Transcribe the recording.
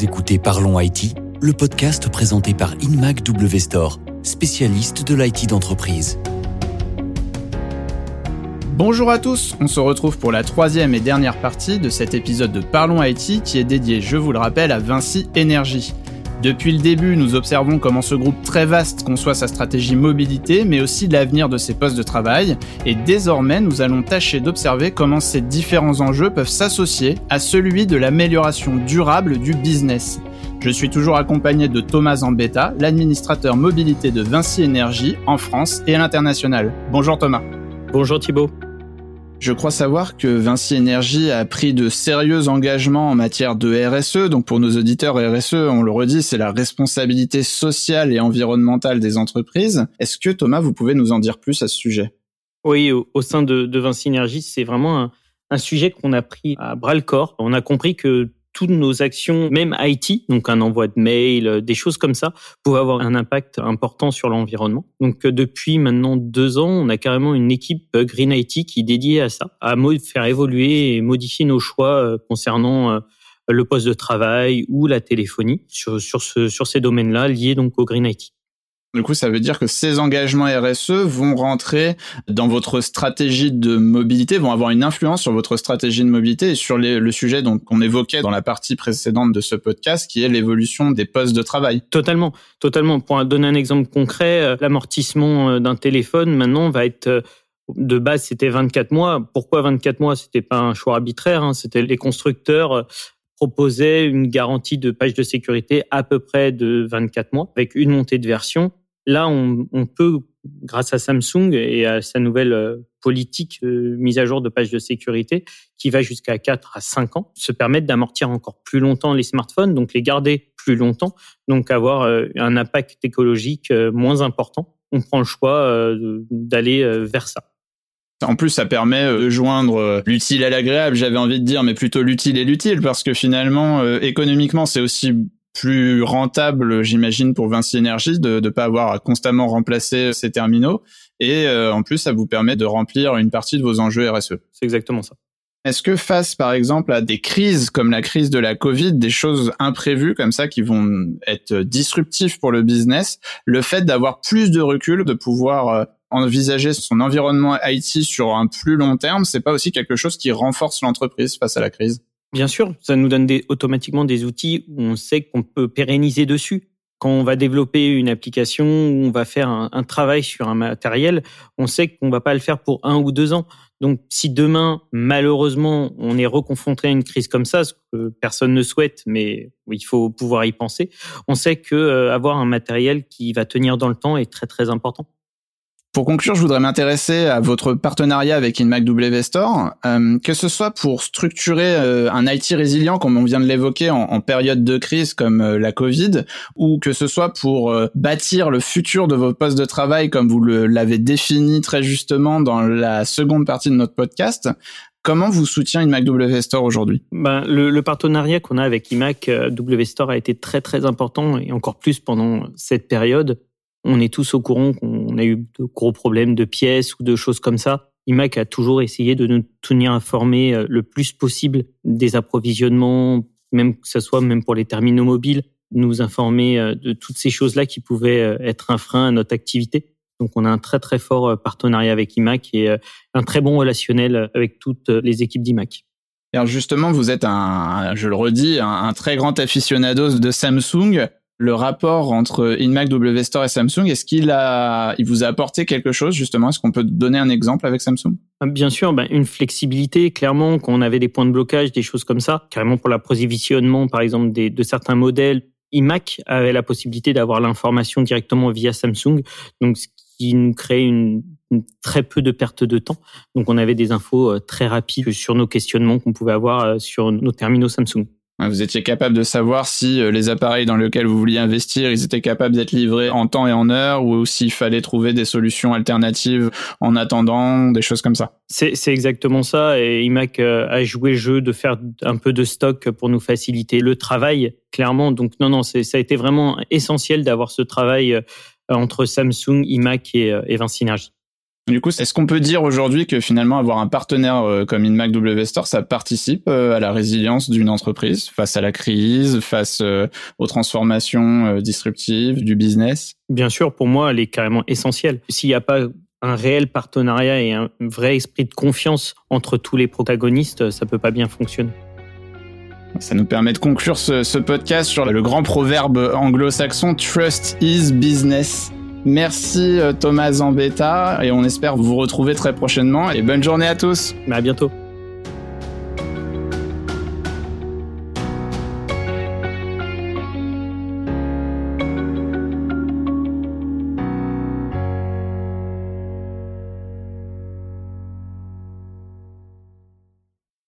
Écoutez Parlons IT, le podcast présenté par Inmac W spécialiste de l'IT d'entreprise. Bonjour à tous, on se retrouve pour la troisième et dernière partie de cet épisode de Parlons IT qui est dédié, je vous le rappelle, à Vinci Énergie. Depuis le début, nous observons comment ce groupe très vaste conçoit sa stratégie mobilité, mais aussi l'avenir de ses postes de travail, et désormais nous allons tâcher d'observer comment ces différents enjeux peuvent s'associer à celui de l'amélioration durable du business. Je suis toujours accompagné de Thomas Zambetta, l'administrateur mobilité de Vinci Énergie en France et à l'international. Bonjour Thomas. Bonjour Thibault. Je crois savoir que Vinci Énergie a pris de sérieux engagements en matière de RSE. Donc pour nos auditeurs, RSE, on le redit, c'est la responsabilité sociale et environnementale des entreprises. Est-ce que Thomas, vous pouvez nous en dire plus à ce sujet? Oui, au, sein de, Vinci Énergie, c'est vraiment un, un sujet qu'on a pris à bras le corps. On a compris que toutes nos actions, même IT, donc un envoi de mail, euh, des choses comme ça, pouvaient avoir un impact important sur l'environnement. Donc euh, depuis maintenant deux ans, on a carrément une équipe euh, Green IT qui est dédiée à ça, à faire évoluer et modifier nos choix concernant le poste de travail ou la téléphonie sur, sur, ce, sur ces domaines-là liés donc au Green IT. Du coup, ça veut dire que ces engagements RSE vont rentrer dans votre stratégie de mobilité, vont avoir une influence sur votre stratégie de mobilité et sur le sujet qu'on évoquait dans la partie précédente de ce podcast, qui est l'évolution des postes de travail. Totalement, totalement. Pour donner un exemple concret, euh, l'amortissement euh, d'un téléphone maintenant va être euh, de base, c'était 24 mois. Pourquoi 24 mois? C'était pas un choix arbitraire. Hein. C'était les constructeurs proposaient une garantie de page de sécurité à peu près de 24 mois avec une montée de version Là, on, peut, grâce à Samsung et à sa nouvelle euh, politique euh, mise à jour de page de sécurité, qui va jusqu'à 4 à 5 ans, se permettre d'amortir encore plus longtemps les smartphones, donc les garder plus longtemps, donc avoir euh, un impact écologique moins important. On prend le choix d'aller vers ça. En plus, ça permet de joindre l'utile à l'agréable, j'avais envie de dire, mais plutôt l'utile et l'utile, parce que finalement, économiquement, c'est aussi plus rentable, j'imagine, pour Vinci Énergie de ne pas avoir à constamment remplacer ces terminaux. Et euh, en plus, ça vous permet de remplir une partie de vos enjeux RSE. C'est exactement ça. Est-ce que face, par exemple, à des crises comme la crise de la Covid, des choses imprévues comme ça qui vont être disruptives pour le business, le fait d'avoir plus de recul, de pouvoir euh, envisager son environnement IT sur un plus long terme, c'est pas aussi quelque chose qui renforce l'entreprise face à la crise? Bien sûr, ça nous donne automatiquement des outils où on sait qu'on peut pérenniser dessus. Quand on va développer une application, on va faire un, travail sur un matériel, on sait qu'on va pas le faire pour un ou deux ans. Donc, si demain, malheureusement, on est reconfronté à une crise comme ça, ce que personne ne souhaite, mais il faut pouvoir y penser, on sait que euh, avoir un matériel qui va tenir dans le temps est très très important. Pour conclure, je voudrais m'intéresser à votre partenariat avec InMac W Store, euh, que ce soit pour structurer euh, un IT résilient, comme on vient de l'évoquer, en, période de crise comme euh, la Covid, ou que ce soit pour bâtir le futur de vos postes de travail, comme vous l'avez défini très justement dans la seconde partie de notre podcast. Comment vous soutient Store aujourd'hui? Ben, le, partenariat qu'on a avec IMAC a été très très important et encore plus pendant cette période on est tous au courant qu'on a eu de gros problèmes de pièces ou de choses comme ça. IMAC a toujours essayé de nous tenir informés euh, le plus possible des approvisionnements, même que ce soit même pour les terminaux mobiles, nous informer euh, de toutes ces choses-là qui pouvaient euh, être un frein à notre activité. Donc on a un très très fort partenariat avec IMAC et un très bon relationnel avec toutes les équipes d'IMAC. Alors justement, vous êtes un, je le redis, un, très grand aficionado de Samsung le rapport entre InMac W Store et Samsung, est-ce qu'il a, il vous a apporté quelque chose justement? Est-ce qu'on peut donner un exemple avec Samsung? Bien sûr, ben, une flexibilité, clairement, quand on avait des points de blocage, des choses comme ça, carrément pour l'approvisionnement, par exemple, de certains modèles, iMac avait la possibilité d'avoir l'information directement via Samsung, donc ce qui nous crée une, très peu de perte de temps. Donc on avait des infos euh, très rapides sur nos questionnements qu'on pouvait avoir euh, sur nos terminaux Samsung. Vous étiez capable de savoir si euh, les appareils dans lesquels vous vouliez investir, ils étaient capables d'être livrés en temps et en heure, ou s'il fallait trouver des solutions alternatives en attendant, des choses comme ça. C'est exactement ça. Et IMAC euh, a joué jeu de faire un peu de stock pour nous faciliter le travail, clairement. Donc non, non, ça a été vraiment essentiel d'avoir ce travail euh, entre Samsung, IMAC et, et Vinci Energy. Du coup, est-ce qu'on peut dire aujourd'hui que finalement avoir un partenaire euh, comme InMac W Store, ça participe euh, à la résilience d'une entreprise face à la crise, face euh, aux transformations disruptives du business? Bien sûr, pour moi, elle est carrément essentielle. S'il n'y a pas un réel partenariat et un vrai esprit de confiance entre tous les protagonistes, ça peut pas bien fonctionner. Ça nous permet de conclure ce, ce podcast sur le grand proverbe anglo-saxon Trust is business. Merci euh, Thomas Zambetta et on espère vous retrouver très prochainement et bonne journée à tous. À bientôt.